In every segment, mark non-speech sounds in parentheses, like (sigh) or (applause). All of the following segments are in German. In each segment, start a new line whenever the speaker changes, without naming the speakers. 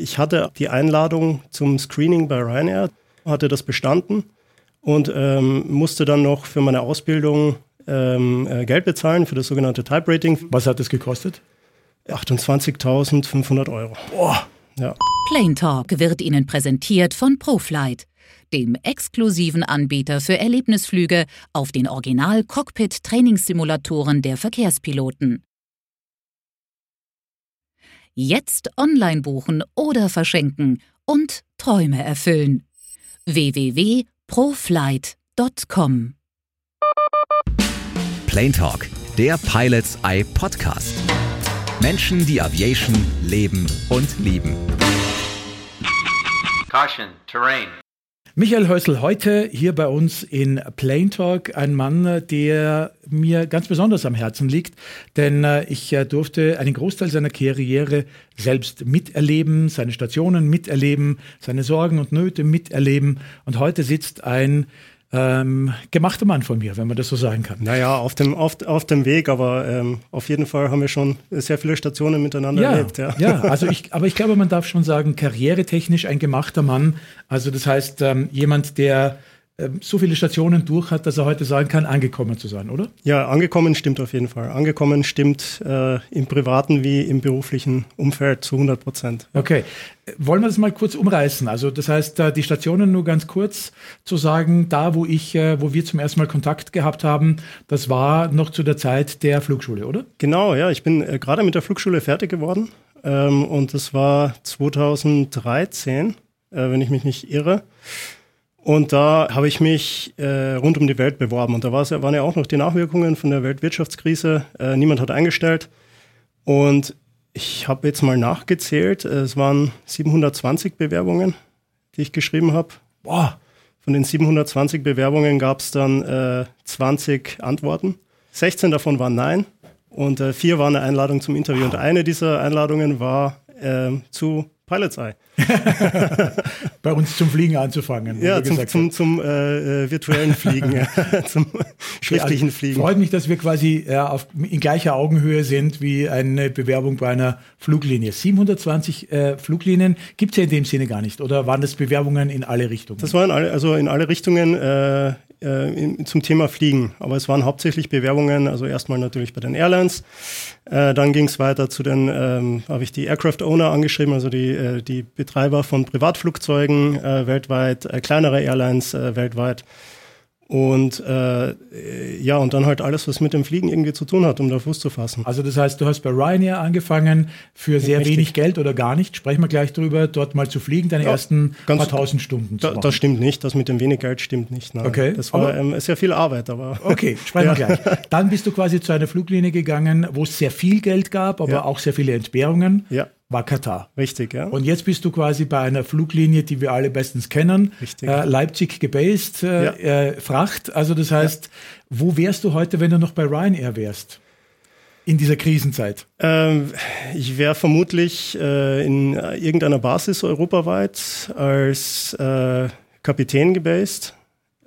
Ich hatte die Einladung zum Screening bei Ryanair, hatte das bestanden und ähm, musste dann noch für meine Ausbildung ähm, äh, Geld bezahlen für das sogenannte Type Rating.
Was hat das gekostet?
28.500 Euro.
Boah.
Ja.
Plane Talk wird Ihnen präsentiert von ProFlight, dem exklusiven Anbieter für Erlebnisflüge auf den Original-Cockpit-Trainingssimulatoren der Verkehrspiloten. Jetzt online buchen oder verschenken und Träume erfüllen. www.proflight.com
Plane Talk, der Pilots Eye Podcast. Menschen, die Aviation leben und lieben.
Caution, Terrain. Michael Häusl heute hier bei uns in Plane Talk, ein Mann, der mir ganz besonders am Herzen liegt, denn äh, ich äh, durfte einen Großteil seiner Karriere selbst miterleben, seine Stationen miterleben, seine Sorgen und Nöte miterleben. Und heute sitzt ein ähm, gemachter Mann von mir, wenn man das so sagen kann.
Naja, auf dem, auf, auf dem Weg, aber ähm, auf jeden Fall haben wir schon sehr viele Stationen miteinander
ja,
erlebt.
Ja, ja (laughs) also ich, aber ich glaube, man darf schon sagen, karrieretechnisch ein gemachter Mann. Also das heißt, ähm, jemand, der so viele Stationen durch hat, dass er heute sagen kann, angekommen zu sein, oder?
Ja, angekommen stimmt auf jeden Fall. Angekommen stimmt äh, im privaten wie im beruflichen Umfeld zu 100 Prozent.
Okay. Wollen wir das mal kurz umreißen? Also das heißt, äh, die Stationen nur ganz kurz zu sagen, da wo ich, äh, wo wir zum ersten Mal Kontakt gehabt haben, das war noch zu der Zeit der Flugschule, oder?
Genau, ja. Ich bin äh, gerade mit der Flugschule fertig geworden ähm, und das war 2013, äh, wenn ich mich nicht irre. Und da habe ich mich äh, rund um die Welt beworben. Und da waren ja auch noch die Nachwirkungen von der Weltwirtschaftskrise. Äh, niemand hat eingestellt. Und ich habe jetzt mal nachgezählt. Es waren 720 Bewerbungen, die ich geschrieben habe. Boah. Von den 720 Bewerbungen gab es dann äh, 20 Antworten. 16 davon waren Nein und äh, vier waren eine Einladung zum Interview. Und eine dieser Einladungen war äh, zu Pilot's Eye. (laughs)
Bei uns zum Fliegen anzufangen.
Ja, zum, zum, zum äh, äh, virtuellen Fliegen, ja, (laughs) zum schriftlichen Fliegen.
Freut mich, dass wir quasi ja, auf, in gleicher Augenhöhe sind wie eine Bewerbung bei einer Fluglinie. 720 äh, Fluglinien gibt es ja in dem Sinne gar nicht. Oder waren das Bewerbungen in alle Richtungen?
Das waren alle, also in alle Richtungen. Äh, äh, zum Thema Fliegen. Aber es waren hauptsächlich Bewerbungen, also erstmal natürlich bei den Airlines. Äh, dann ging es weiter zu den, ähm, habe ich die Aircraft Owner angeschrieben, also die, äh, die Betreiber von Privatflugzeugen äh, weltweit, äh, kleinere Airlines äh, weltweit. Und äh, ja, und dann halt alles, was mit dem Fliegen irgendwie zu tun hat, um da Fuß zu fassen.
Also das heißt, du hast bei Ryanair angefangen, für sehr Richtig. wenig Geld oder gar nicht, sprechen wir gleich drüber, dort mal zu fliegen, deine ja, ersten paar tausend Stunden
da, Das stimmt nicht, das mit dem wenig Geld stimmt nicht. Nein.
Okay.
Das war ähm, sehr viel Arbeit, aber... (laughs)
Okay, sprechen ja. wir gleich. Dann bist du quasi zu einer Fluglinie gegangen, wo es sehr viel Geld gab, aber ja. auch sehr viele Entbehrungen.
Ja
war Katar.
Richtig, ja.
Und jetzt bist du quasi bei einer Fluglinie, die wir alle bestens kennen.
Richtig.
Äh, Leipzig gebased, äh, ja. äh, Fracht. Also das heißt, ja. wo wärst du heute, wenn du noch bei Ryanair wärst? In dieser Krisenzeit?
Ähm, ich wäre vermutlich äh, in irgendeiner Basis europaweit als äh, Kapitän gebased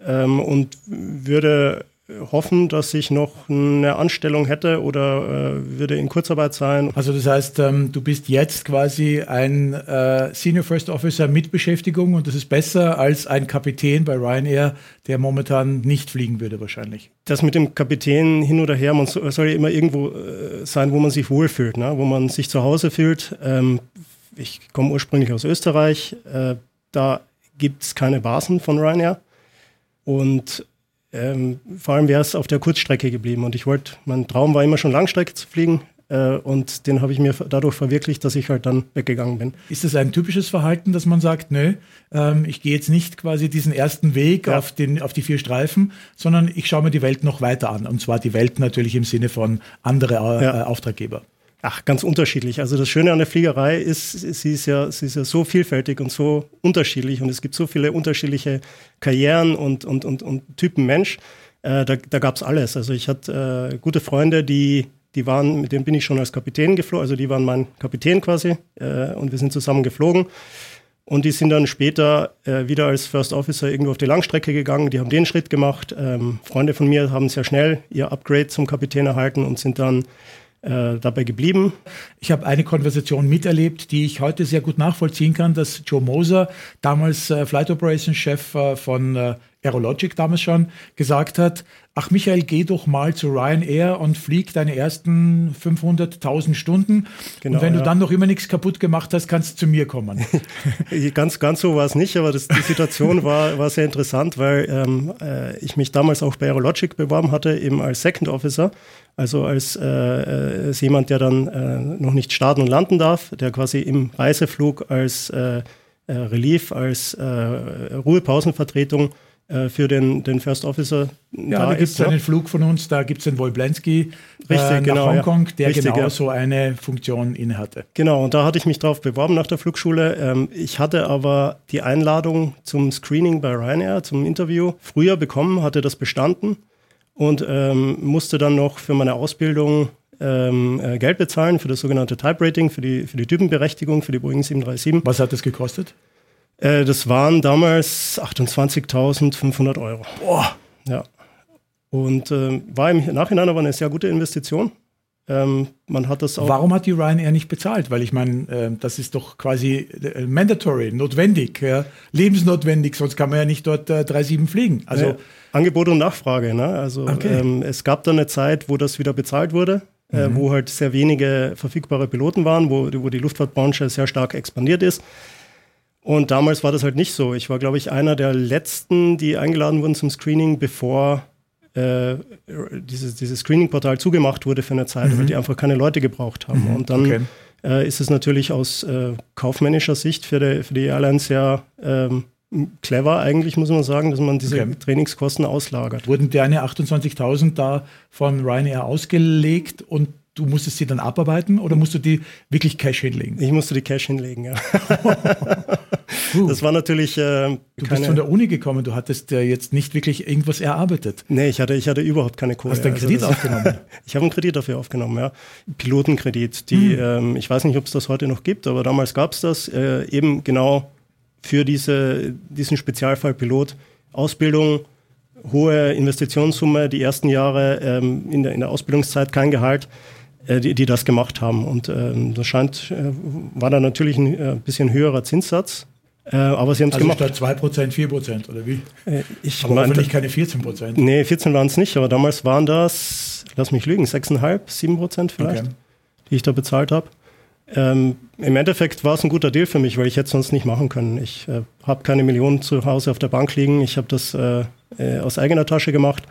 ähm, und würde hoffen, dass ich noch eine Anstellung hätte oder äh, würde in Kurzarbeit sein.
Also das heißt, ähm, du bist jetzt quasi ein äh, Senior First Officer mit Beschäftigung und das ist besser als ein Kapitän bei Ryanair, der momentan nicht fliegen würde wahrscheinlich.
Das mit dem Kapitän hin oder her, man soll ja immer irgendwo äh, sein, wo man sich wohlfühlt, ne? wo man sich zu Hause fühlt. Ähm, ich komme ursprünglich aus Österreich, äh, da gibt es keine Basen von Ryanair. Und ähm, vor allem wäre es auf der Kurzstrecke geblieben. Und ich wollte, mein Traum war immer schon Langstrecke zu fliegen. Äh, und den habe ich mir dadurch verwirklicht, dass ich halt dann weggegangen bin.
Ist das ein typisches Verhalten, dass man sagt, nö, ähm, ich gehe jetzt nicht quasi diesen ersten Weg ja. auf, den, auf die vier Streifen, sondern ich schaue mir die Welt noch weiter an. Und zwar die Welt natürlich im Sinne von andere äh, ja. Auftraggeber.
Ach, ganz unterschiedlich. Also das Schöne an der Fliegerei ist, sie ist ja, sie ist ja so vielfältig und so unterschiedlich und es gibt so viele unterschiedliche Karrieren und, und, und, und Typen Mensch. Äh, da da gab es alles. Also ich hatte äh, gute Freunde, die, die waren, mit denen bin ich schon als Kapitän geflogen, also die waren mein Kapitän quasi äh, und wir sind zusammen geflogen. Und die sind dann später äh, wieder als First Officer irgendwo auf die Langstrecke gegangen. Die haben den Schritt gemacht. Ähm, Freunde von mir haben sehr schnell ihr Upgrade zum Kapitän erhalten und sind dann äh, dabei geblieben.
Ich habe eine Konversation miterlebt, die ich heute sehr gut nachvollziehen kann, dass Joe Moser, damals äh, Flight Operations Chef äh, von äh, Aerologic damals schon, gesagt hat, ach Michael, geh doch mal zu Ryanair und flieg deine ersten 500.000 Stunden. Genau, und wenn ja. du dann noch immer nichts kaputt gemacht hast, kannst du zu mir kommen. (laughs)
ganz, ganz so war es nicht, aber das, die Situation war, war sehr interessant, weil ähm, äh, ich mich damals auch bei Aerologic beworben hatte, eben als Second Officer, also als, äh, äh als jemand, der dann äh, noch nicht starten und landen darf, der quasi im Reiseflug als äh, äh, Relief, als Ruhepausenvertretung äh, für den, den First Officer.
Ja, da, da gibt es einen Flug von uns, da gibt es den Wolblensky äh, nach genau, Hongkong, der Richtig, genau ja. so eine Funktion innehatte.
Genau, und da hatte ich mich drauf beworben nach der Flugschule. Ähm, ich hatte aber die Einladung zum Screening bei Ryanair, zum Interview, früher bekommen, hatte das bestanden und ähm, musste dann noch für meine Ausbildung ähm, äh, Geld bezahlen für das sogenannte Type Rating, für die, für die Typenberechtigung, für die Boeing 737.
Was hat das gekostet?
Äh, das waren damals 28.500 Euro.
Boah.
Ja. Und äh, war im Nachhinein aber eine sehr gute Investition. Ähm, man hat das auch.
Warum hat die Ryanair nicht bezahlt? Weil ich meine, äh, das ist doch quasi äh, mandatory, notwendig, ja? lebensnotwendig, sonst kann man ja nicht dort äh, 3-7 fliegen. Also ja,
Angebot und Nachfrage. Ne? Also okay. ähm, es gab dann eine Zeit, wo das wieder bezahlt wurde, äh, mhm. wo halt sehr wenige verfügbare Piloten waren, wo, wo die Luftfahrtbranche sehr stark expandiert ist. Und damals war das halt nicht so. Ich war, glaube ich, einer der letzten, die eingeladen wurden zum Screening, bevor äh, dieses, dieses Screening-Portal zugemacht wurde für eine Zeit, mhm. weil die einfach keine Leute gebraucht haben. Mhm. Und dann okay. äh, ist es natürlich aus äh, kaufmännischer Sicht für die, für die Airlines sehr ähm, clever eigentlich, muss man sagen, dass man diese okay. Trainingskosten auslagert.
Wurden deine 28.000 da von Ryanair ausgelegt und du musstest sie dann abarbeiten oder musst du die wirklich Cash hinlegen?
Ich musste die Cash hinlegen, ja. (laughs) das war natürlich. Äh,
du bist von der Uni gekommen, du hattest ja jetzt nicht wirklich irgendwas erarbeitet.
Nee, ich hatte, ich hatte überhaupt keine Kohle.
Hast du einen also Kredit also das, aufgenommen? (laughs)
ich habe einen Kredit dafür aufgenommen, ja. Pilotenkredit. Die, hm. ähm, ich weiß nicht, ob es das heute noch gibt, aber damals gab es das äh, eben genau für diese, diesen Spezialfall Pilot. Ausbildung, hohe Investitionssumme, die ersten Jahre ähm, in, der, in der Ausbildungszeit kein Gehalt. Äh, die, die das gemacht haben. Und ähm, das scheint, äh, war da natürlich ein äh, bisschen höherer Zinssatz. Äh, aber sie haben es also gemacht.
Statt 2%, 4% oder wie?
Äh, ich
aber meinte, keine 14%.
Nee, 14 waren es nicht, aber damals waren das, lass mich lügen, 6,5, 7% vielleicht, okay. die ich da bezahlt habe. Ähm, Im Endeffekt war es ein guter Deal für mich, weil ich hätte es sonst nicht machen können. Ich äh, habe keine Millionen zu Hause auf der Bank liegen. Ich habe das äh, äh, aus eigener Tasche gemacht.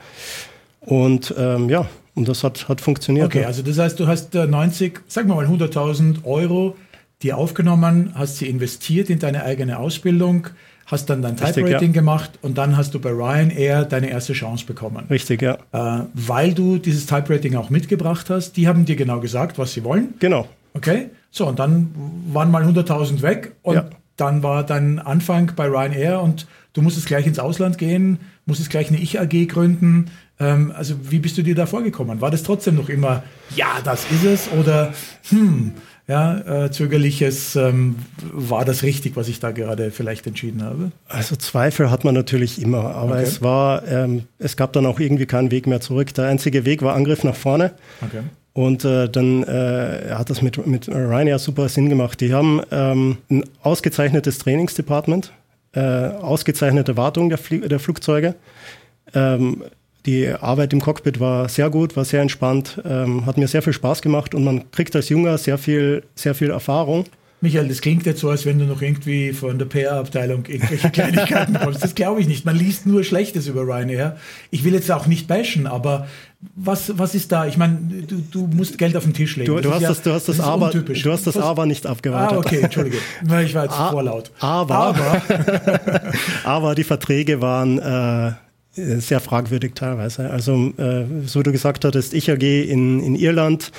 Und ähm, ja, und das hat, hat funktioniert.
Okay, also das heißt, du hast 90, äh, sagen wir mal 100.000 Euro dir aufgenommen, hast sie investiert in deine eigene Ausbildung, hast dann dein Type-Rating ja. gemacht und dann hast du bei Ryanair deine erste Chance bekommen.
Richtig, ja.
Äh, weil du dieses Type-Rating auch mitgebracht hast, die haben dir genau gesagt, was sie wollen.
Genau.
Okay, so und dann waren mal 100.000 weg und ja. dann war dein Anfang bei Ryanair und du musstest gleich ins Ausland gehen, musstest gleich eine Ich-AG gründen, ähm, also wie bist du dir da vorgekommen? War das trotzdem noch immer, ja, das ist es oder hm, ja, äh, zögerliches, ähm, war das richtig, was ich da gerade vielleicht entschieden habe?
Also Zweifel hat man natürlich immer, aber okay. es war, ähm, es gab dann auch irgendwie keinen Weg mehr zurück. Der einzige Weg war Angriff nach vorne. Okay. Und äh, dann äh, hat das mit, mit Ryanair super Sinn gemacht. Die haben ähm, ein ausgezeichnetes Trainingsdepartment, äh, ausgezeichnete Wartung der, Flie der Flugzeuge. Die Arbeit im Cockpit war sehr gut, war sehr entspannt, ähm, hat mir sehr viel Spaß gemacht und man kriegt als Junger sehr viel, sehr viel Erfahrung.
Michael, das klingt jetzt so, als wenn du noch irgendwie von der PR-Abteilung irgendwelche (laughs) Kleinigkeiten kommst. Das glaube ich nicht. Man liest nur Schlechtes über Ryanair. Ich will jetzt auch nicht bashen, aber was, was ist da? Ich meine, du, du musst Geld auf den Tisch legen.
Du, du hast, ja, das, du hast das, das aber, du hast das was? aber nicht abgewartet.
Ah, okay, entschuldige. Ich war jetzt (laughs) A vorlaut.
Aber, aber, (laughs) aber die Verträge waren äh, sehr fragwürdig teilweise. Also, äh, so du gesagt hattest, ich AG in, in Irland,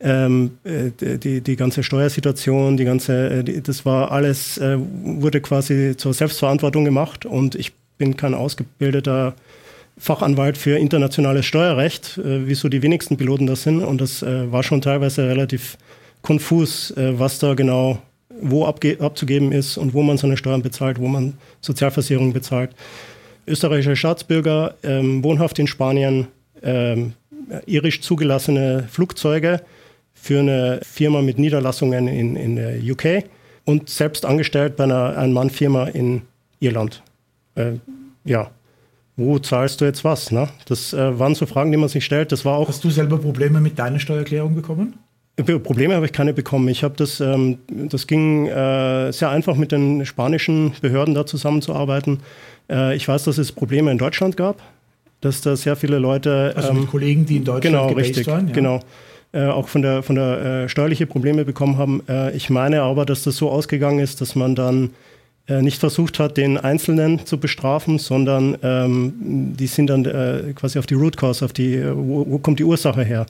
ähm, äh, die, die ganze Steuersituation, die ganze, äh, die, das war alles, äh, wurde quasi zur Selbstverantwortung gemacht und ich bin kein ausgebildeter Fachanwalt für internationales Steuerrecht, äh, wie so die wenigsten Piloten das sind. Und das äh, war schon teilweise relativ konfus, äh, was da genau wo abzugeben ist und wo man seine Steuern bezahlt, wo man Sozialversicherung bezahlt österreichischer Staatsbürger, ähm, wohnhaft in Spanien, ähm, irisch zugelassene Flugzeuge für eine Firma mit Niederlassungen in, in der UK und selbst angestellt bei einer Ein-Mann-Firma in Irland. Äh, ja, wo zahlst du jetzt was? Ne? Das äh, waren so Fragen, die man sich stellt. Das war auch.
Hast du selber Probleme mit deiner Steuererklärung bekommen?
Probleme habe ich keine bekommen. Ich habe das, ähm, das ging äh, sehr einfach mit den spanischen Behörden da zusammenzuarbeiten. Äh, ich weiß, dass es Probleme in Deutschland gab, dass da sehr viele Leute.
Also mit ähm, Kollegen, die in Deutschland
genau, richtig, waren. Ja. Genau. Äh, auch von der, von der äh, steuerliche Probleme bekommen haben. Äh, ich meine aber, dass das so ausgegangen ist, dass man dann äh, nicht versucht hat, den Einzelnen zu bestrafen, sondern ähm, die sind dann äh, quasi auf die Root Cause, auf die, wo, wo kommt die Ursache her?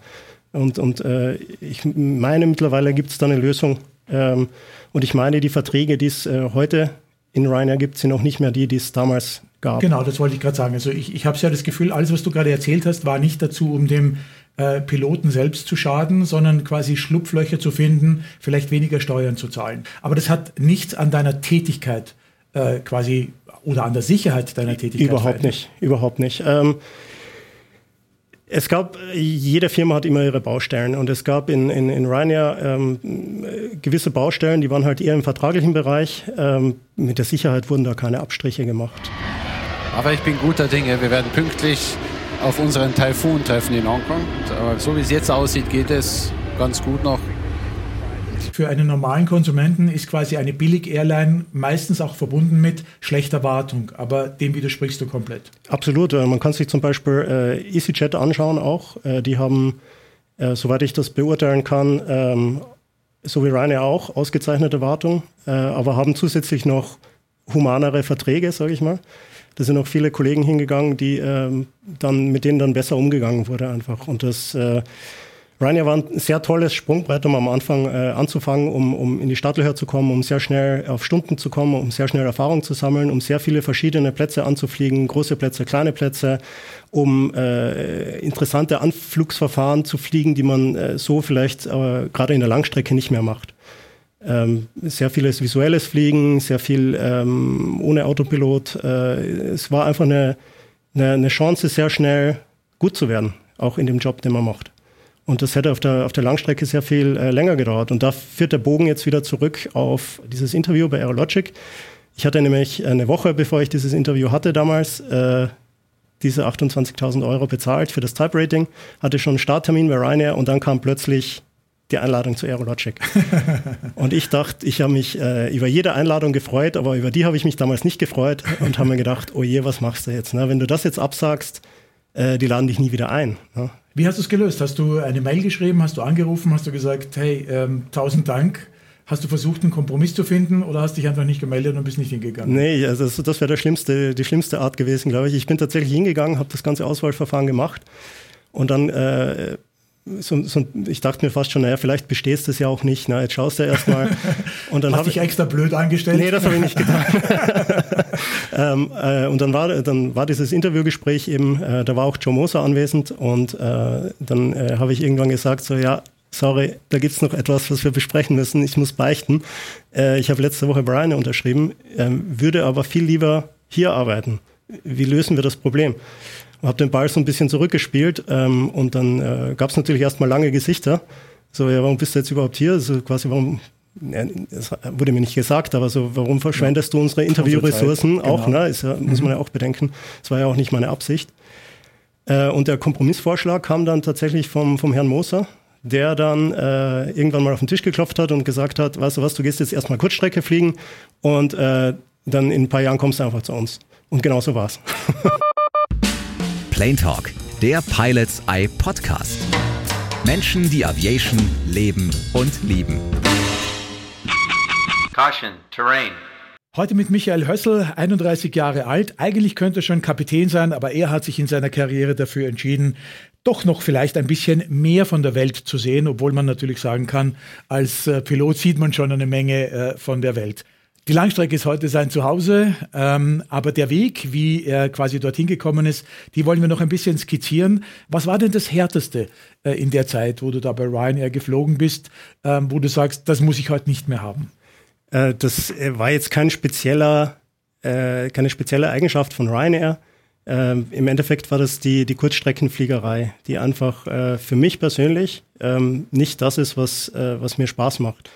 Und, und äh, ich meine, mittlerweile gibt es da eine Lösung. Ähm, und ich meine, die Verträge, die es äh, heute in Ryanair gibt, sind auch nicht mehr die, die es damals gab.
Genau, das wollte ich gerade sagen. Also ich, ich habe ja das Gefühl, alles, was du gerade erzählt hast, war nicht dazu, um dem äh, Piloten selbst zu schaden, sondern quasi Schlupflöcher zu finden, vielleicht weniger Steuern zu zahlen. Aber das hat nichts an deiner Tätigkeit äh, quasi oder an der Sicherheit deiner Tätigkeit.
Überhaupt nicht, überhaupt nicht. Ähm, es gab, jede Firma hat immer ihre Baustellen und es gab in, in, in Ryanair ähm, gewisse Baustellen, die waren halt eher im vertraglichen Bereich. Ähm, mit der Sicherheit wurden da keine Abstriche gemacht.
Aber ich bin guter Dinge. Wir werden pünktlich auf unseren Taifun treffen in Hongkong. Aber so wie es jetzt aussieht, geht es ganz gut noch
für einen normalen Konsumenten ist quasi eine Billig-Airline meistens auch verbunden mit schlechter Wartung, aber dem widersprichst du komplett.
Absolut. Äh, man kann sich zum Beispiel äh, EasyJet anschauen auch. Äh, die haben, äh, soweit ich das beurteilen kann, ähm, so wie Ryanair auch, ausgezeichnete Wartung, äh, aber haben zusätzlich noch humanere Verträge, sage ich mal. Da sind auch viele Kollegen hingegangen, die ähm, dann mit denen dann besser umgegangen wurde einfach. Und das äh, Ryanair war ein sehr tolles Sprungbrett, um am Anfang äh, anzufangen, um, um in die Startlöcher zu kommen, um sehr schnell auf Stunden zu kommen, um sehr schnell Erfahrung zu sammeln, um sehr viele verschiedene Plätze anzufliegen, große Plätze, kleine Plätze, um äh, interessante Anflugsverfahren zu fliegen, die man äh, so vielleicht äh, gerade in der Langstrecke nicht mehr macht. Ähm, sehr vieles visuelles Fliegen, sehr viel ähm, ohne Autopilot. Äh, es war einfach eine, eine, eine Chance, sehr schnell gut zu werden, auch in dem Job, den man macht. Und das hätte auf der, auf der Langstrecke sehr viel äh, länger gedauert. Und da führt der Bogen jetzt wieder zurück auf dieses Interview bei Aerologic. Ich hatte nämlich eine Woche, bevor ich dieses Interview hatte damals, äh, diese 28.000 Euro bezahlt für das Type-Rating, hatte schon einen Starttermin bei Ryanair und dann kam plötzlich die Einladung zu Aerologic. (laughs) und ich dachte, ich habe mich äh, über jede Einladung gefreut, aber über die habe ich mich damals nicht gefreut und habe mir gedacht, oh je, was machst du jetzt? Ne? Wenn du das jetzt absagst, äh, die laden dich nie wieder ein. Ne?
Wie hast du es gelöst? Hast du eine Mail geschrieben? Hast du angerufen? Hast du gesagt, hey, ähm, tausend Dank? Hast du versucht, einen Kompromiss zu finden oder hast dich einfach nicht gemeldet und bist nicht hingegangen?
Nee, also das, das wäre schlimmste, die schlimmste Art gewesen, glaube ich. Ich bin tatsächlich hingegangen, habe das ganze Auswahlverfahren gemacht und dann äh, so, so, ich dachte mir fast schon, naja, vielleicht bestehst du es ja auch nicht. Na, jetzt schaust du erstmal. (laughs)
Und dann Hast dich extra blöd angestellt?
Nee, das habe ich nicht getan. (laughs) ähm, äh, und dann war, dann war dieses Interviewgespräch eben, äh, da war auch Joe Moser anwesend und äh, dann äh, habe ich irgendwann gesagt, so ja, sorry, da gibt es noch etwas, was wir besprechen müssen. Ich muss beichten. Äh, ich habe letzte Woche Brian unterschrieben, ähm, würde aber viel lieber hier arbeiten. Wie lösen wir das Problem? habe den Ball so ein bisschen zurückgespielt ähm, und dann äh, gab es natürlich erstmal lange Gesichter. So, ja, warum bist du jetzt überhaupt hier? So quasi, warum, das wurde mir nicht gesagt, aber so, warum verschwendest ja. du unsere Interviewressourcen auch, genau. ne? Ist ja, muss man ja auch bedenken. Das war ja auch nicht meine Absicht. Äh, und der Kompromissvorschlag kam dann tatsächlich vom, vom Herrn Moser, der dann äh, irgendwann mal auf den Tisch geklopft hat und gesagt hat, weißt du was, du gehst jetzt erstmal Kurzstrecke fliegen und äh, dann in ein paar Jahren kommst du einfach zu uns. Und genau so war's. (laughs)
Plane Talk, der Pilots Eye Podcast. Menschen, die Aviation leben und lieben.
Caution, Terrain. Heute mit Michael Hössel, 31 Jahre alt. Eigentlich könnte er schon Kapitän sein, aber er hat sich in seiner Karriere dafür entschieden, doch noch vielleicht ein bisschen mehr von der Welt zu sehen, obwohl man natürlich sagen kann, als äh, Pilot sieht man schon eine Menge äh, von der Welt. Die Langstrecke ist heute sein Zuhause, ähm, aber der Weg, wie er quasi dorthin gekommen ist, die wollen wir noch ein bisschen skizzieren. Was war denn das Härteste äh, in der Zeit, wo du da bei Ryanair geflogen bist, ähm, wo du sagst, das muss ich heute nicht mehr haben?
Äh, das äh, war jetzt kein spezieller, äh, keine spezielle Eigenschaft von Ryanair. Ähm, Im Endeffekt war das die, die Kurzstreckenfliegerei, die einfach äh, für mich persönlich ähm, nicht das ist, was, äh, was mir Spaß macht.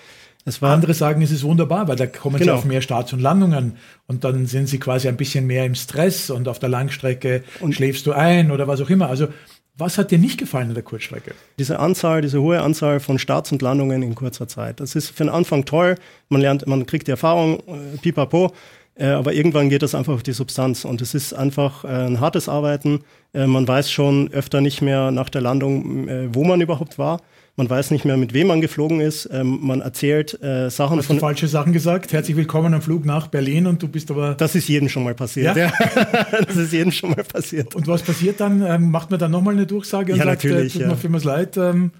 Andere sagen, es ist wunderbar, weil da kommen genau. sie auf mehr Starts und Landungen und dann sind sie quasi ein bisschen mehr im Stress und auf der Langstrecke und schläfst du ein oder was auch immer. Also was hat dir nicht gefallen in der Kurzstrecke?
Diese Anzahl, diese hohe Anzahl von Starts und Landungen in kurzer Zeit. Das ist für den Anfang toll. Man lernt, man kriegt die Erfahrung, äh, pipapo. Äh, aber irgendwann geht das einfach auf die Substanz und es ist einfach äh, ein hartes Arbeiten. Äh, man weiß schon öfter nicht mehr nach der Landung, äh, wo man überhaupt war. Man weiß nicht mehr, mit wem man geflogen ist. Ähm, man erzählt äh, Sachen
Hast von. Du falsche Sachen gesagt. Herzlich willkommen am Flug nach Berlin und du bist aber.
Das ist jedem schon mal passiert. Ja? ja. (laughs) das ist jedem schon mal passiert.
Und was passiert dann? Ähm, macht man dann nochmal eine Durchsage und
ja, sagt, natürlich,
äh, tut mir vielmals leid? Ähm,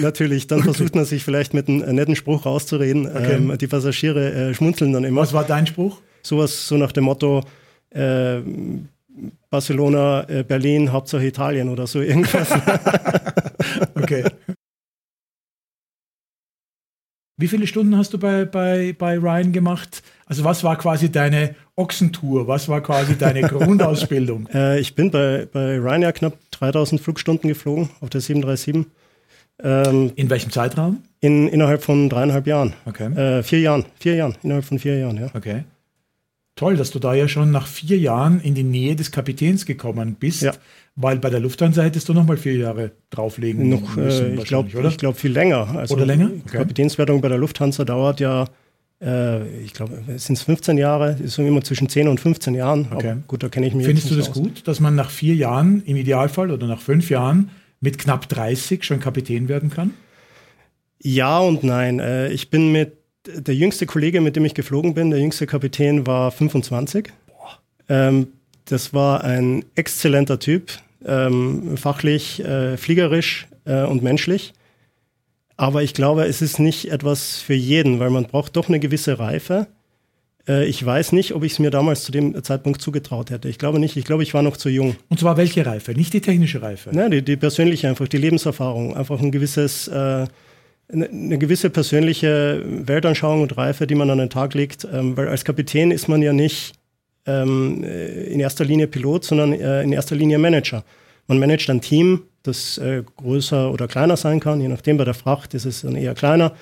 Natürlich, dann versucht man sich vielleicht mit einem netten Spruch rauszureden. Okay. Ähm, die Passagiere äh, schmunzeln dann immer.
Was war dein Spruch?
Sowas so nach dem Motto äh, Barcelona, äh, Berlin, Hauptsache Italien oder so irgendwas. (laughs)
okay. Wie viele Stunden hast du bei, bei, bei Ryan gemacht? Also was war quasi deine Ochsentour? Was war quasi deine (laughs) Grundausbildung?
äh, ich bin bei, bei Ryan ja knapp 3000 Flugstunden geflogen auf der 737.
Ähm, in welchem Zeitraum?
In, innerhalb von dreieinhalb Jahren.
Okay.
Äh, vier Jahren. Vier Jahren. Innerhalb von vier Jahren, ja.
Okay. Toll, dass du da ja schon nach vier Jahren in die Nähe des Kapitäns gekommen bist. Ja. Weil bei der Lufthansa hättest du noch mal vier Jahre drauflegen
noch, müssen. Äh, ich glaube, ich glaube viel länger.
Also oder länger?
Okay. Kapitänswertung bei der Lufthansa dauert ja, äh, ich glaube, sind es 15 Jahre, ist immer zwischen 10 und 15 Jahren.
Okay. Aber
gut, da kenne ich mich.
Findest du das aus. gut, dass man nach vier Jahren im Idealfall oder nach fünf Jahren mit knapp 30 schon Kapitän werden kann?
Ja und nein. Äh, ich bin mit der jüngste Kollege, mit dem ich geflogen bin, der jüngste Kapitän war 25. Ähm, das war ein exzellenter Typ, ähm, fachlich, äh, fliegerisch äh, und menschlich. Aber ich glaube, es ist nicht etwas für jeden, weil man braucht doch eine gewisse Reife. Äh, ich weiß nicht, ob ich es mir damals zu dem Zeitpunkt zugetraut hätte. Ich glaube nicht. Ich glaube, ich war noch zu jung.
Und zwar welche Reife? Nicht die technische Reife?
Nein, die, die persönliche einfach, die Lebenserfahrung. Einfach ein gewisses, äh, eine, gewisse persönliche Weltanschauung und Reife, die man an den Tag legt. Ähm, weil als Kapitän ist man ja nicht ähm, äh, in erster Linie Pilot, sondern äh, in erster Linie Manager. Man managt ein Team, das äh, größer oder kleiner sein kann, je nachdem. Bei der Fracht ist es dann eher kleiner.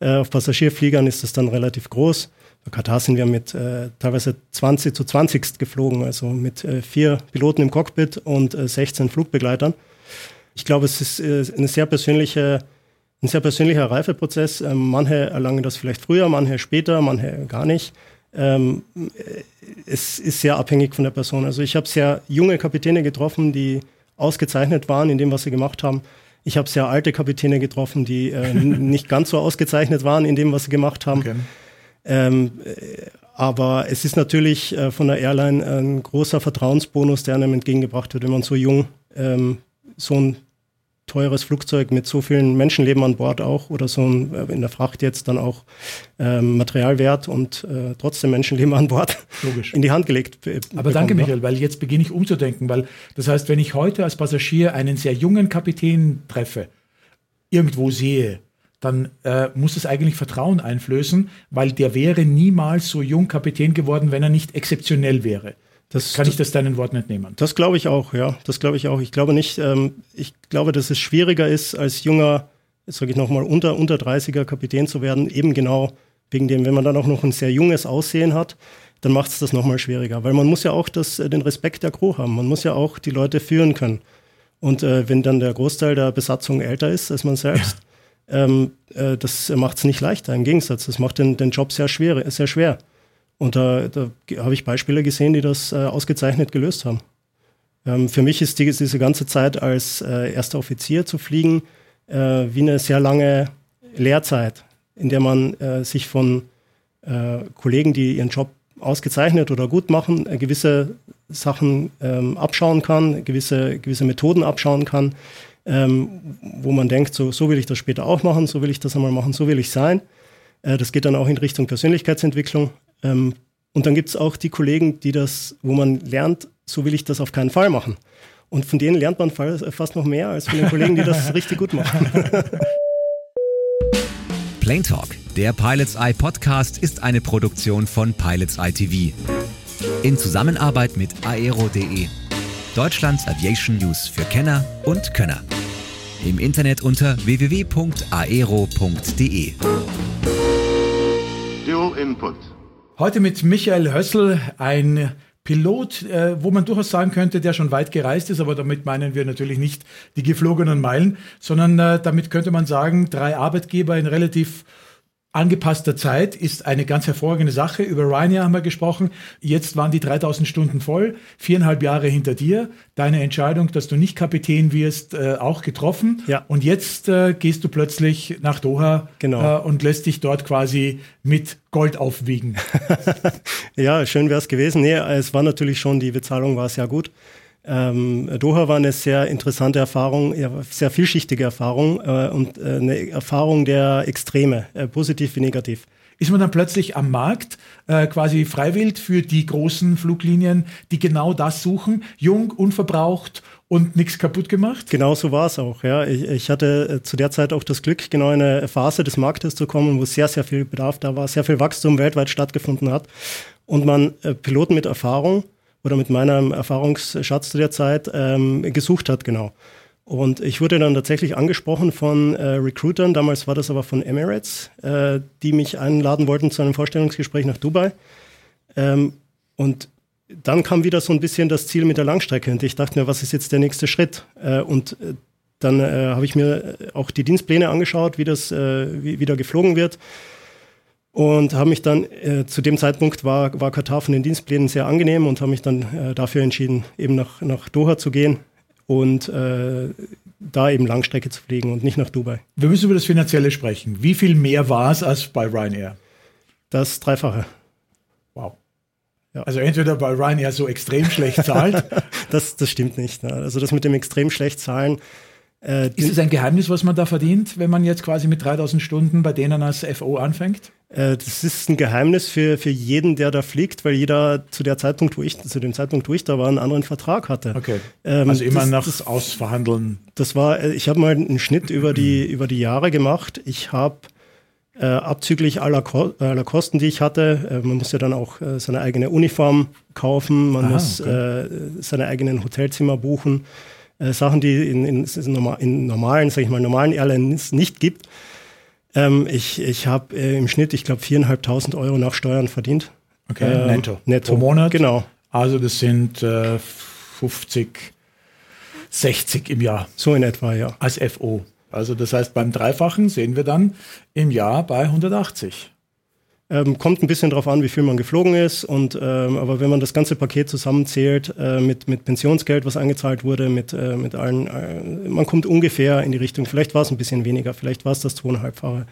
Äh, auf Passagierfliegern ist es dann relativ groß. Bei Katar sind wir mit äh, teilweise 20 zu 20 geflogen, also mit äh, vier Piloten im Cockpit und 16 Flugbegleitern. Ich glaube, es ist eine sehr persönliche ein sehr persönlicher Reifeprozess. Ähm, manche erlangen das vielleicht früher, manche später, manche gar nicht. Ähm, es ist sehr abhängig von der Person. Also ich habe sehr junge Kapitäne getroffen, die ausgezeichnet waren in dem, was sie gemacht haben. Ich habe sehr alte Kapitäne getroffen, die äh, (laughs) nicht ganz so ausgezeichnet waren in dem, was sie gemacht haben. Okay. Ähm, äh, aber es ist natürlich äh, von der Airline ein großer Vertrauensbonus, der einem entgegengebracht wird, wenn man so jung ähm, so ein teures Flugzeug mit so vielen Menschenleben an Bord auch oder so äh, in der Fracht jetzt dann auch ähm, Materialwert und äh, trotzdem Menschenleben an Bord
Logisch.
in die Hand gelegt.
Aber danke, Michael, weil jetzt beginne ich umzudenken, weil das heißt, wenn ich heute als Passagier einen sehr jungen Kapitän treffe, irgendwo sehe, dann äh, muss es eigentlich Vertrauen einflößen, weil der wäre niemals so jung Kapitän geworden, wenn er nicht exzeptionell wäre. Das, Kann ich das deinen Worten entnehmen?
Das glaube ich auch, ja. Das glaube ich auch. Ich glaube nicht, ähm, ich glaube, dass es schwieriger ist, als junger, sage ich nochmal, unter, unter 30er Kapitän zu werden, eben genau wegen dem, wenn man dann auch noch ein sehr junges Aussehen hat, dann macht es das nochmal schwieriger. Weil man muss ja auch das, äh, den Respekt der Crew haben. Man muss ja auch die Leute führen können. Und äh, wenn dann der Großteil der Besatzung älter ist als man selbst, ja. ähm, äh, das macht es nicht leichter. Im Gegensatz, das macht den, den Job sehr schwer. Sehr schwer. Und da, da habe ich Beispiele gesehen, die das äh, ausgezeichnet gelöst haben. Ähm, für mich ist die, diese ganze Zeit als äh, erster Offizier zu fliegen äh, wie eine sehr lange Lehrzeit, in der man äh, sich von äh, Kollegen, die ihren Job ausgezeichnet oder gut machen, äh, gewisse Sachen ähm, abschauen kann, gewisse, gewisse Methoden abschauen kann, ähm, wo man denkt, so, so will ich das später auch machen, so will ich das einmal machen, so will ich sein. das geht dann auch in Richtung Persönlichkeitsentwicklung. Ähm, und dann gibt es auch die Kollegen, die das, wo man lernt, so will ich das auf keinen Fall machen. Und von denen lernt man fast noch mehr als von den Kollegen, die das (laughs) richtig gut machen. (laughs)
Plane Talk, der Pilots Eye Podcast, ist eine Produktion von Pilots Eye TV. In Zusammenarbeit mit aero.de Deutschlands Aviation News für Kenner und Könner. Im Internet unter www.aero.de.
Dual Input. Heute mit Michael Hössel, ein Pilot, äh, wo man durchaus sagen könnte, der schon weit gereist ist, aber damit meinen wir natürlich nicht die geflogenen Meilen, sondern äh, damit könnte man sagen, drei Arbeitgeber in relativ angepasster Zeit ist eine ganz hervorragende Sache. Über Ryanair haben wir gesprochen. Jetzt waren die 3000 Stunden voll, viereinhalb Jahre hinter dir. Deine Entscheidung, dass du nicht Kapitän wirst, äh, auch getroffen. Ja. Und jetzt äh, gehst du plötzlich nach Doha genau. äh, und lässt dich dort quasi mit Gold aufwiegen. (laughs)
ja, schön wäre es gewesen. Nee, es war natürlich schon, die Bezahlung war sehr gut. Ähm, Doha war eine sehr interessante Erfahrung, sehr vielschichtige Erfahrung äh, und äh, eine Erfahrung der Extreme, äh, positiv wie negativ.
Ist man dann plötzlich am Markt äh, quasi freiwillig für die großen Fluglinien, die genau das suchen, jung, unverbraucht und nichts kaputt gemacht?
Genau so war es auch. Ja. Ich, ich, hatte äh, zu der Zeit auch das Glück, genau in eine Phase des Marktes zu kommen, wo sehr, sehr viel Bedarf da war, sehr viel Wachstum weltweit stattgefunden hat und man äh, Piloten mit Erfahrung oder mit meinem Erfahrungsschatz zu der Zeit ähm, gesucht hat, genau. Und ich wurde dann tatsächlich angesprochen von äh, Recruitern, damals war das aber von Emirates, äh, die mich einladen wollten zu einem Vorstellungsgespräch nach Dubai. Ähm, und dann kam wieder so ein bisschen das Ziel mit der Langstrecke und ich dachte mir, was ist jetzt der nächste Schritt? Äh, und äh, dann äh, habe ich mir auch die Dienstpläne angeschaut, wie das äh, wie, geflogen wird und habe mich dann äh, zu dem Zeitpunkt war, war Katar von den Dienstplänen sehr angenehm und habe mich dann äh, dafür entschieden, eben nach, nach Doha zu gehen und äh, da eben Langstrecke zu fliegen und nicht nach Dubai.
Wir müssen über das Finanzielle sprechen. Wie viel mehr war es als bei Ryanair?
Das Dreifache.
Wow. Ja. Also entweder bei Ryanair so extrem schlecht zahlt. (laughs)
das, das stimmt nicht. Ne? Also das mit dem extrem schlecht zahlen
äh, ist es ein Geheimnis, was man da verdient, wenn man jetzt quasi mit 3000 Stunden bei denen als FO anfängt?
Äh, das ist ein Geheimnis für, für jeden, der da fliegt, weil jeder zu der Zeitpunkt, wo ich, zu dem Zeitpunkt, wo ich da war, einen anderen Vertrag hatte.
Okay. Ähm, also immer das, nach das, Ausverhandeln.
Das war, äh, ich habe mal einen Schnitt über die, über die Jahre gemacht. Ich habe äh, abzüglich aller, Ko aller Kosten, die ich hatte, äh, man muss ja dann auch seine eigene Uniform kaufen, man Aha, muss okay. seine eigenen Hotelzimmer buchen äh, Sachen, die in, in, in normalen, sag ich mal, normalen Airlines nicht gibt. Ähm, ich ich habe äh, im Schnitt, ich glaube, viereinhalbtausend Euro nach Steuern verdient.
Okay, ähm, netto.
Netto.
Pro Monat?
Genau.
Also das sind äh, 50, 60 im Jahr.
So in etwa, ja.
Als FO. Also das heißt, beim Dreifachen sehen wir dann im Jahr bei 180.
Ähm, kommt ein bisschen darauf an, wie viel man geflogen ist. Und, ähm, aber wenn man das ganze Paket zusammenzählt äh, mit, mit Pensionsgeld, was eingezahlt wurde, mit, äh, mit allen, äh, man kommt ungefähr in die Richtung, vielleicht war es ein bisschen weniger, vielleicht war es das zweieinhalbfache.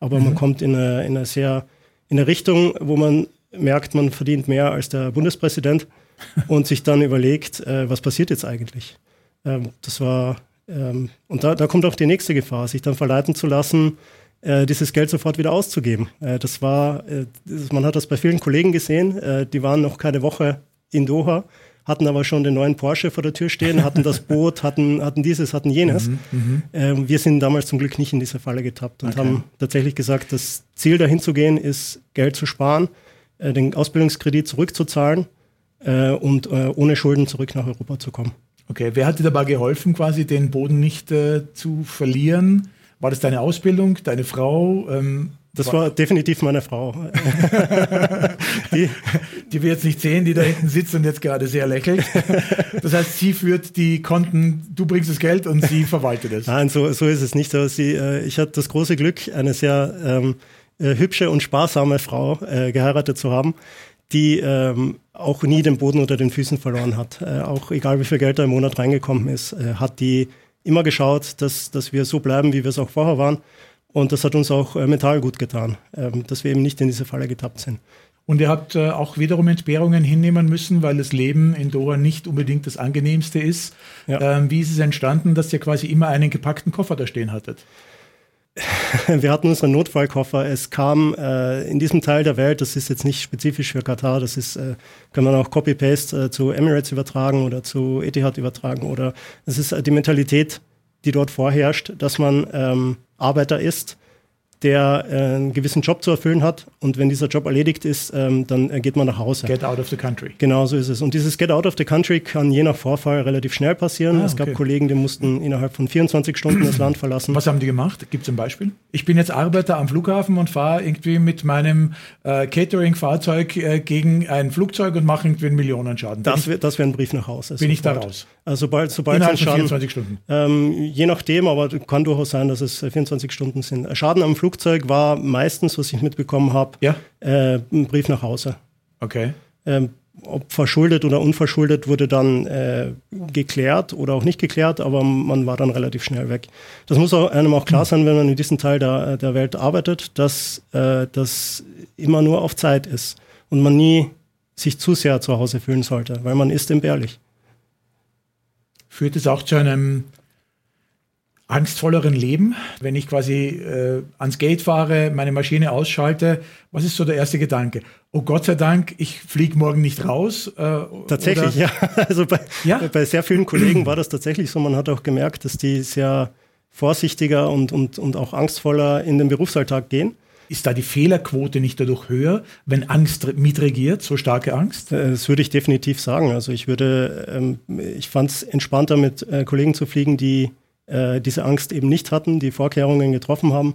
Aber mhm. man kommt in eine, in eine sehr, in eine Richtung, wo man merkt, man verdient mehr als der Bundespräsident (laughs) und sich dann überlegt, äh, was passiert jetzt eigentlich? Ähm, das war, ähm, und da, da kommt auch die nächste Gefahr, sich dann verleiten zu lassen, dieses Geld sofort wieder auszugeben. Äh, das war, äh, man hat das bei vielen Kollegen gesehen, äh, die waren noch keine Woche in Doha, hatten aber schon den neuen Porsche vor der Tür stehen, hatten das (laughs) Boot, hatten, hatten dieses, hatten jenes. Mhm, mhm. Ähm, wir sind damals zum Glück nicht in diese Falle getappt und okay. haben tatsächlich gesagt, das Ziel dahin zu gehen ist, Geld zu sparen, äh, den Ausbildungskredit zurückzuzahlen äh, und ohne Schulden zurück nach Europa zu kommen.
Okay, wer hat dir dabei geholfen, quasi den Boden nicht zu verlieren? War das deine Ausbildung, deine Frau?
Ähm, das war, war definitiv meine Frau. (laughs)
die, die wir jetzt nicht sehen, die da hinten sitzt und jetzt gerade sehr lächelt. Das heißt, sie führt die Konten, du bringst das Geld und sie verwaltet es.
Nein, so, so ist es nicht. Aber sie, äh, ich hatte das große Glück, eine sehr ähm, äh, hübsche und sparsame Frau äh, geheiratet zu haben, die ähm, auch nie den Boden unter den Füßen verloren hat. Äh, auch egal wie viel Geld da im Monat reingekommen ist, äh, hat die immer geschaut, dass, dass wir so bleiben, wie wir es auch vorher waren. Und das hat uns auch äh, mental gut getan, ähm, dass wir eben nicht in diese Falle getappt sind.
Und ihr habt äh, auch wiederum Entbehrungen hinnehmen müssen, weil das Leben in Doha nicht unbedingt das angenehmste ist. Ja. Ähm, wie ist es entstanden, dass ihr quasi immer einen gepackten Koffer da stehen hattet? (laughs)
wir hatten unseren Notfallkoffer. Es kam äh, in diesem Teil der Welt, das ist jetzt nicht spezifisch für Katar, das ist, äh, kann man auch Copy-Paste äh, zu Emirates übertragen oder zu Etihad übertragen oder es ist äh, die Mentalität, die dort vorherrscht, dass man ähm, Arbeiter ist, der äh, einen gewissen Job zu erfüllen hat. Und wenn dieser Job erledigt ist, ähm, dann äh, geht man nach Hause.
Get out of the country.
Genau so ist es. Und dieses Get out of the country kann je nach Vorfall relativ schnell passieren.
Ah,
es gab
okay.
Kollegen, die mussten innerhalb von 24 Stunden das Land verlassen.
Was haben die gemacht? Gibt es ein Beispiel? Ich bin jetzt Arbeiter am Flughafen und fahre irgendwie mit meinem äh, Catering-Fahrzeug äh, gegen ein Flugzeug und mache irgendwie einen Millionenschaden.
Das wäre das wär ein Brief nach Hause.
bin ich da
sofort.
raus?
Also sobald, sobald
Innerhalb
Schaden,
24 Stunden.
Ähm, je nachdem, aber kann durchaus sein, dass es äh, 24 Stunden sind. Schaden am Flugzeug war meistens, was ich mitbekommen habe,
Ja?
äh, ein Brief nach Hause.
Okay.
Ähm, ob verschuldet oder unverschuldet wurde dann äh, geklärt oder auch nicht geklärt, aber man war dann relativ schnell weg. Das muss auch, einem auch klar sein, wenn man in diesem Teil der, der Welt arbeitet, dass äh, das immer nur auf Zeit ist und man nie sich zu sehr zu Hause fühlen sollte, weil man ist entbehrlich.
Führt es auch zu einem angstvolleren Leben, wenn ich quasi äh, ans Gate fahre, meine Maschine ausschalte? Was ist so der erste Gedanke? Oh Gott sei Dank, ich fliege morgen nicht raus. Äh,
Tatsächlich, ja. (laughs) Also bei,
Ja?
bei sehr vielen Kollegen war das tatsächlich so. Man hat auch gemerkt, dass die sehr vorsichtiger und, und, und auch angstvoller in den Berufsalltag gehen.
Ist da die Fehlerquote nicht dadurch höher, wenn Angst mitregiert, so starke Angst?
Äh, Das würde ich definitiv sagen. Also ich würde, ähm, ich fand es entspannter, mit äh, Kollegen zu fliegen, die äh, diese Angst eben nicht hatten, die Vorkehrungen getroffen haben.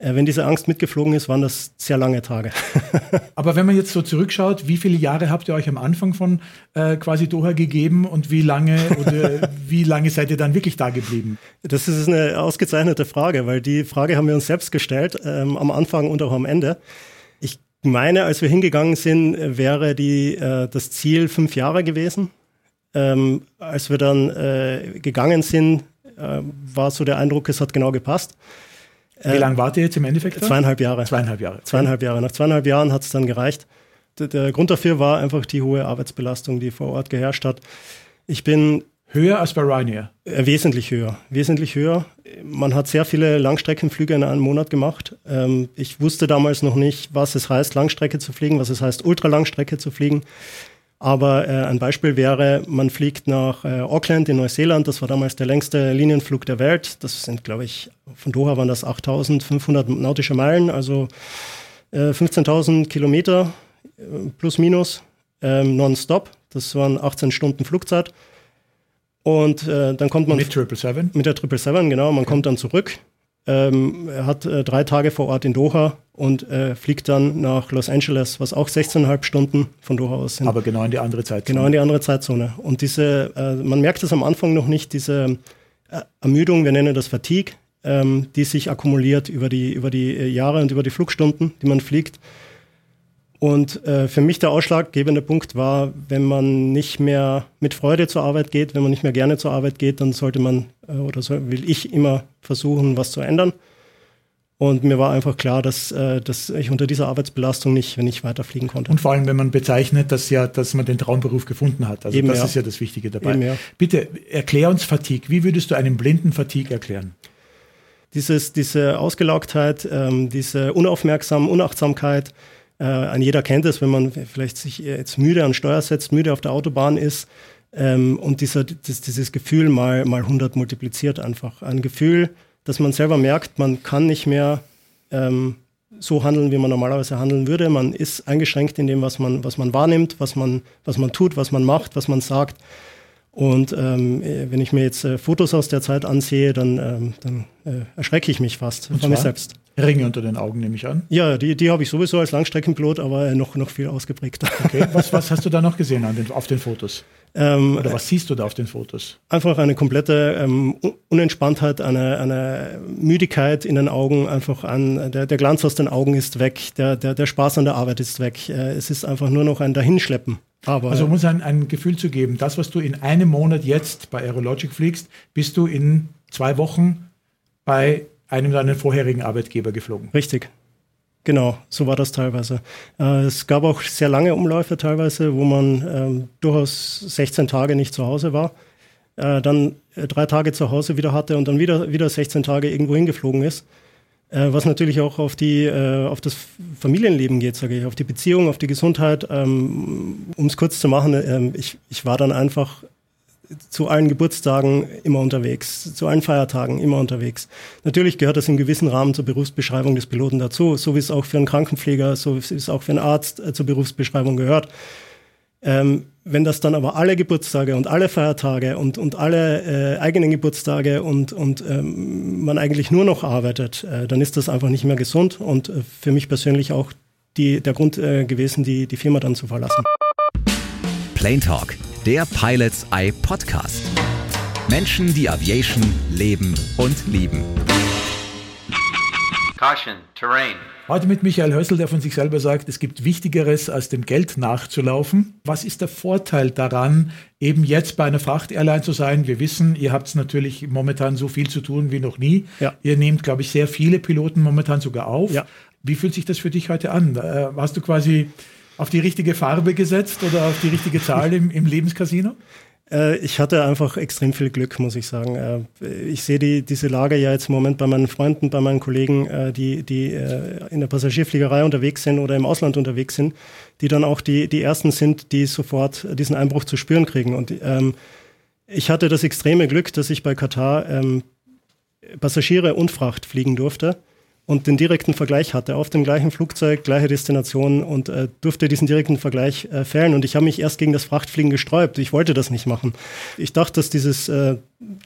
Äh, wenn diese Angst mitgeflogen ist, waren das sehr lange Tage. (laughs)
Aber wenn man jetzt so zurückschaut, wie viele Jahre habt ihr euch am Anfang von äh, quasi Doha gegeben und wie lange oder (laughs) wie lange seid ihr dann wirklich da geblieben?
Das ist eine ausgezeichnete Frage, weil die Frage haben wir uns selbst gestellt, ähm, am Anfang und auch am Ende. Ich meine, als wir hingegangen sind, wäre die, äh, das Ziel fünf Jahre gewesen. Ähm, als wir dann äh, gegangen sind, äh, war so der Eindruck, es hat genau gepasst.
Wie lange wart ihr jetzt im Endeffekt da?
Zweieinhalb Jahre.
Zweieinhalb Jahre.
Zweieinhalb Jahre. Nach zweieinhalb Jahren hat es dann gereicht. Der, der Grund dafür war einfach die hohe Arbeitsbelastung, die vor Ort geherrscht hat. Ich bin
Höher als bei Ryanair.
äh, wesentlich höher, wesentlich höher. Man hat sehr viele Langstreckenflüge in einem Monat gemacht. Ähm, ich wusste damals noch nicht, was es heißt, Langstrecke zu fliegen, was es heißt, Ultralangstrecke zu fliegen. Aber äh, ein Beispiel wäre, man fliegt nach äh, Auckland in Neuseeland. Das war damals der längste Linienflug der Welt. Das sind, glaube ich, von Doha waren das 8500 nautische Meilen, also äh, 15.000 Kilometer äh, plus minus ähm, nonstop. Das waren 18 Stunden Flugzeit. Und äh, dann kommt man
Mit 777.
mit der 777, genau. Man kommt dann zurück. Ähm, er hat äh, drei Tage vor Ort in Doha und äh, fliegt dann nach Los Angeles, was auch 16,5 Stunden von Doha aus sind.
Aber genau in die andere Zeit.
genau in die andere Zeitzone. Und diese, äh, man merkt es am Anfang noch nicht, diese äh, Ermüdung, wir nennen das Fatigue, ähm, die sich akkumuliert über die, über die äh, Jahre und über die Flugstunden, die man fliegt. Und äh, für mich der ausschlaggebende Punkt war, wenn man nicht mehr mit Freude zur Arbeit geht, wenn man nicht mehr gerne zur Arbeit geht, dann sollte man äh, oder soll, will ich immer versuchen, was zu ändern. Und mir war einfach klar, dass, äh, dass ich unter dieser Arbeitsbelastung nicht, nicht weiterfliegen konnte.
Und vor allem, wenn man bezeichnet, dass ja, dass man den Traumberuf gefunden hat. Also
Eben,
das
ja.
ist ja das Wichtige dabei.
Eben, ja.
Bitte erklär uns Fatigue. Wie würdest du einen blinden Fatigue erklären?
Dieses, diese Ausgelaugtheit, ähm, diese Unaufmerksam, Unachtsamkeit, äh, ein jeder kennt es, wenn man vielleicht sich jetzt müde an Steuer setzt, müde auf der Autobahn ist ähm, und dieser, das, dieses Gefühl mal, mal 100 multipliziert einfach. Ein Gefühl, dass man selber merkt, man kann nicht mehr ähm, so handeln, wie man normalerweise handeln würde. Man ist eingeschränkt in dem, was man, was man wahrnimmt, was man, was man tut, was man macht, was man sagt. Und ähm, äh, wenn ich mir jetzt äh, Fotos aus der Zeit ansehe, dann, ähm, dann äh, erschrecke ich mich fast
Und
von mir selbst.
Ringe unter den Augen, nehme ich an.
Ja, die, die habe ich sowieso als Langstreckenpilot, aber äh, noch, noch viel ausgeprägter.
Okay. (laughs) Was, was hast du da noch gesehen an den, auf den Fotos?
ähm,
Oder was siehst du da auf den Fotos?
einfach eine komplette ähm, Un- Unentspanntheit, eine, eine Müdigkeit in den Augen, einfach ein, der, der Glanz aus den Augen ist weg, der, der, der Spaß an der Arbeit ist weg. Äh, es ist einfach nur noch ein Dahinschleppen. Aber
Also um uns ein, ein Gefühl zu geben, das, was du in einem Monat jetzt bei Aerologic fliegst, bist du in zwei Wochen bei einem deiner vorherigen Arbeitgeber geflogen.
Richtig. Genau, so war das teilweise. Äh, es gab auch sehr lange Umläufe teilweise, wo man ähm, durchaus 16 Tage nicht zu Hause war, äh, dann äh, drei Tage zu Hause wieder hatte und dann wieder, wieder 16 Tage irgendwo hingeflogen ist. Äh, was natürlich auch auf, die, äh, auf das Familienleben geht, sage ich, auf die Beziehung, auf die Gesundheit. Ähm, um es kurz zu machen, ähm, ich, ich war dann einfach zu allen Geburtstagen immer unterwegs, zu allen Feiertagen immer unterwegs. Natürlich gehört das im gewissen Rahmen zur Berufsbeschreibung des Piloten dazu, so wie es auch für einen Krankenpfleger, so wie es auch für einen Arzt äh, zur Berufsbeschreibung gehört. Ähm, wenn das dann aber alle Geburtstage und alle Feiertage und, und alle äh, eigenen Geburtstage und, und ähm, man eigentlich nur noch arbeitet, äh, dann ist das einfach nicht mehr gesund und äh, für mich persönlich auch die, der Grund äh, gewesen, die, die Firma dann zu verlassen.
Plane Talk, der Pilots Eye Podcast. Menschen, die Aviation leben und lieben.
Caution, Terrain. Heute mit Michael Hössel, der von sich selber sagt, es gibt Wichtigeres, als dem Geld nachzulaufen. Was ist der Vorteil daran, eben jetzt bei einer Fracht-Airline zu sein? Wir wissen, ihr habt natürlich momentan so viel zu tun wie noch nie. Ja. Ihr nehmt, glaube ich, sehr viele Piloten momentan sogar auf. Ja. Wie fühlt sich das für dich heute an? Äh, hast du quasi auf die richtige Farbe gesetzt oder auf die richtige Zahl im, im Lebenscasino?
Äh, ich hatte einfach extrem viel Glück, muss ich sagen. Äh, ich sehe die, diese Lage ja jetzt im Moment bei meinen Freunden, bei meinen Kollegen, äh, die, die in der Passagierfliegerei unterwegs sind oder im Ausland unterwegs sind, die dann auch die, die Ersten sind, die sofort diesen Einbruch zu spüren kriegen. Und ähm, ich hatte das extreme Glück, dass ich bei Katar ähm, Passagiere und Fracht fliegen durfte und den direkten Vergleich hatte auf dem gleichen Flugzeug, gleiche Destination und äh, durfte diesen direkten Vergleich äh, fällen. Und ich habe mich erst gegen das Frachtfliegen gesträubt. Ich wollte das nicht machen. Ich dachte, dass dieses, äh,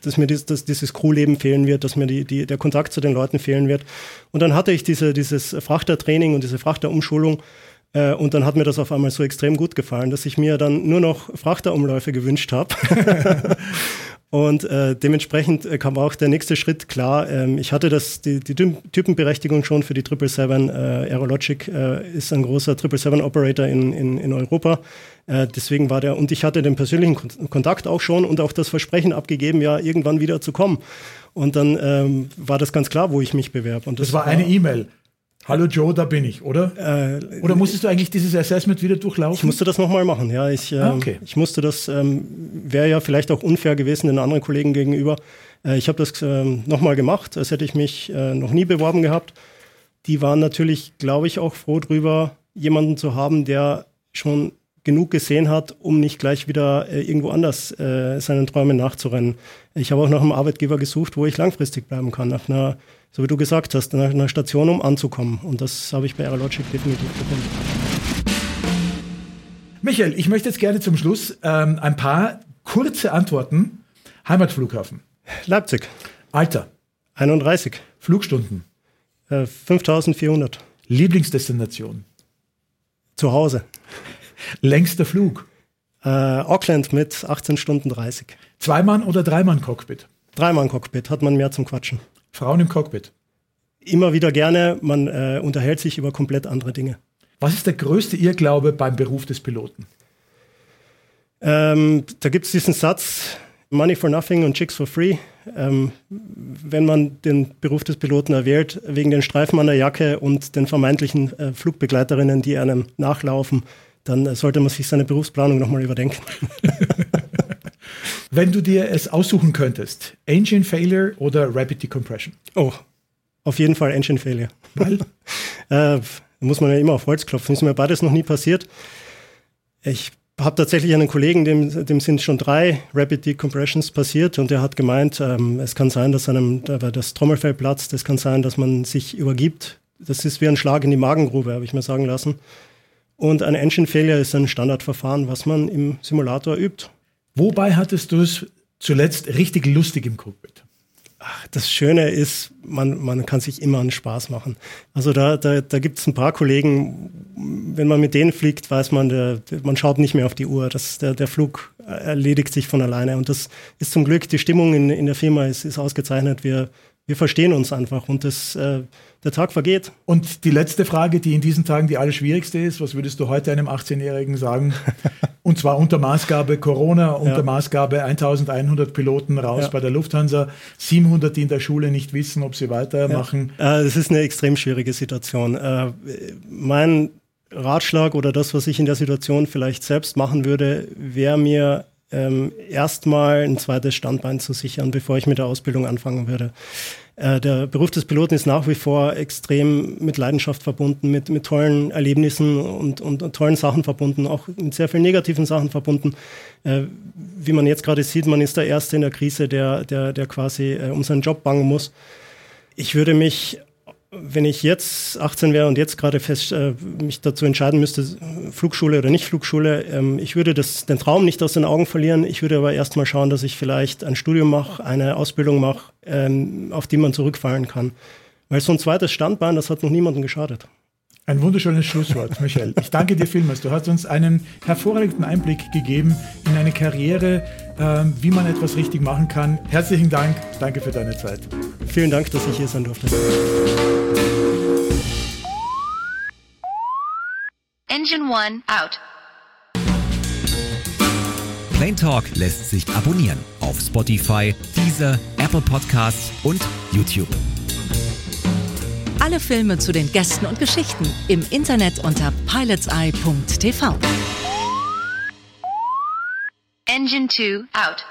dass mir dieses, dass dieses Crewleben fehlen wird, dass mir die, die, der Kontakt zu den Leuten fehlen wird. Und dann hatte ich diese, dieses Frachtertraining und diese Frachterumschulung. Äh, und dann hat mir das auf einmal so extrem gut gefallen, dass ich mir dann nur noch Frachterumläufe gewünscht habe. (laughs) (laughs) Und äh, dementsprechend äh, kam auch der nächste Schritt klar. Ähm, ich hatte das, die, die Typenberechtigung schon für die 777. Äh, Aerologic äh, ist ein großer 777-Operator in, in, in Europa. Äh, deswegen war der, und ich hatte den persönlichen Kontakt auch schon und auch das Versprechen abgegeben, ja, irgendwann wieder zu kommen. Und dann ähm, war das ganz klar, wo ich mich bewerbe. Und
das, das war eine E-Mail. Hallo Joe, da bin ich, oder? Äh, oder musstest du eigentlich dieses Assessment wieder durchlaufen?
Ich musste das nochmal machen, ja. Ich, äh, ah, okay. ich musste das, ähm, wäre ja vielleicht auch unfair gewesen den anderen Kollegen gegenüber. Äh, ich habe das ähm, nochmal gemacht, als hätte ich mich äh, noch nie beworben gehabt. Die waren natürlich, glaube ich, auch froh drüber, jemanden zu haben, der schon genug gesehen hat, um nicht gleich wieder äh, irgendwo anders äh, seinen Träumen nachzurennen. Ich habe auch nach einem Arbeitgeber gesucht, wo ich langfristig bleiben kann, nach einer so wie du gesagt hast, einer Station, um anzukommen. Und das habe ich bei Aerologic definitiv gefunden.
Michael, ich möchte jetzt gerne zum Schluss ähm, ein paar kurze Antworten. Heimatflughafen.
Leipzig.
Alter.
31.
Flugstunden.
Äh, 5400.
Lieblingsdestination.
Zu Hause.
Längster Flug.
Äh, Auckland mit 18 Stunden 30.
Zweimann oder Dreimann Cockpit?
Dreimann Cockpit, hat man mehr zum Quatschen.
Frauen im Cockpit?
Immer wieder gerne. Man äh, unterhält sich über komplett andere Dinge.
Was ist der größte Irrglaube beim Beruf des Piloten?
Ähm, da gibt es diesen Satz, Money for nothing und Chicks for free. Ähm, wenn man den Beruf des Piloten erwählt, wegen den Streifen an der Jacke und den vermeintlichen äh, Flugbegleiterinnen, die einem nachlaufen, dann äh, sollte man sich seine Berufsplanung nochmal überdenken. (laughs)
Wenn du dir es aussuchen könntest, Engine Failure oder Rapid Decompression?
Oh, auf jeden Fall Engine Failure. Weil? (laughs) äh, muss man ja immer auf Holz klopfen. Ist mir beides noch nie passiert. Ich habe tatsächlich einen Kollegen, dem, dem sind schon drei Rapid Decompressions passiert und der hat gemeint, ähm, es kann sein, dass einem das Trommelfell platzt, es kann sein, dass man sich übergibt. Das ist wie ein Schlag in die Magengrube, habe ich mir sagen lassen. Und ein Engine Failure ist ein Standardverfahren, was man im Simulator übt.
Wobei hattest du es zuletzt richtig lustig im Cockpit?
Das Schöne ist, man, man kann sich immer einen Spaß machen. Also da, da, da gibt es ein paar Kollegen, wenn man mit denen fliegt, weiß man, der, man schaut nicht mehr auf die Uhr. Das, der, der Flug erledigt sich von alleine. Und das ist zum Glück, die Stimmung in, in der Firma ist, ist ausgezeichnet. Wir, wir verstehen uns einfach und das, äh, der Tag vergeht.
Und die letzte Frage, die in diesen Tagen die allerschwierigste ist, was würdest du heute einem 18-Jährigen sagen? (laughs) und zwar unter Maßgabe Corona, unter ja. Maßgabe 1100 Piloten raus ja. bei der Lufthansa, 700, die in der Schule nicht wissen, ob sie weitermachen.
Ja. Äh, das ist eine extrem schwierige Situation. Äh, mein Ratschlag oder das, was ich in der Situation vielleicht selbst machen würde, wäre mir ähm, erstmal ein zweites Standbein zu sichern, bevor ich mit der Ausbildung anfangen würde. Äh, der Beruf des Piloten ist nach wie vor extrem mit Leidenschaft verbunden, mit, mit tollen Erlebnissen und, und, und tollen Sachen verbunden, auch mit sehr vielen negativen Sachen verbunden. Äh, wie man jetzt gerade sieht, man ist der Erste in der Krise, der, der, der quasi äh, um seinen Job bangen muss. Ich würde mich wenn ich jetzt 18 wäre und jetzt gerade fest äh, mich dazu entscheiden müsste, Flugschule oder nicht Flugschule, ähm, ich würde das, den Traum nicht aus den Augen verlieren. Ich würde aber erstmal schauen, dass ich vielleicht ein Studium mache, eine Ausbildung mache, ähm, auf die man zurückfallen kann. Weil so ein zweites Standbein, das hat noch niemandem geschadet.
Ein wunderschönes Schlusswort, Michael. Ich danke dir vielmals. Du hast uns einen hervorragenden Einblick gegeben in eine Karriere, äh, wie man etwas richtig machen kann. Herzlichen Dank. Danke für deine Zeit.
Vielen Dank, dass ich hier sein durfte.
Engine One out. Plain Talk lässt sich abonnieren auf Spotify, Deezer, Apple Podcasts und YouTube. Alle Filme zu den Gästen und Geschichten im Internet unter pilotseye.tv. Engine 2 out.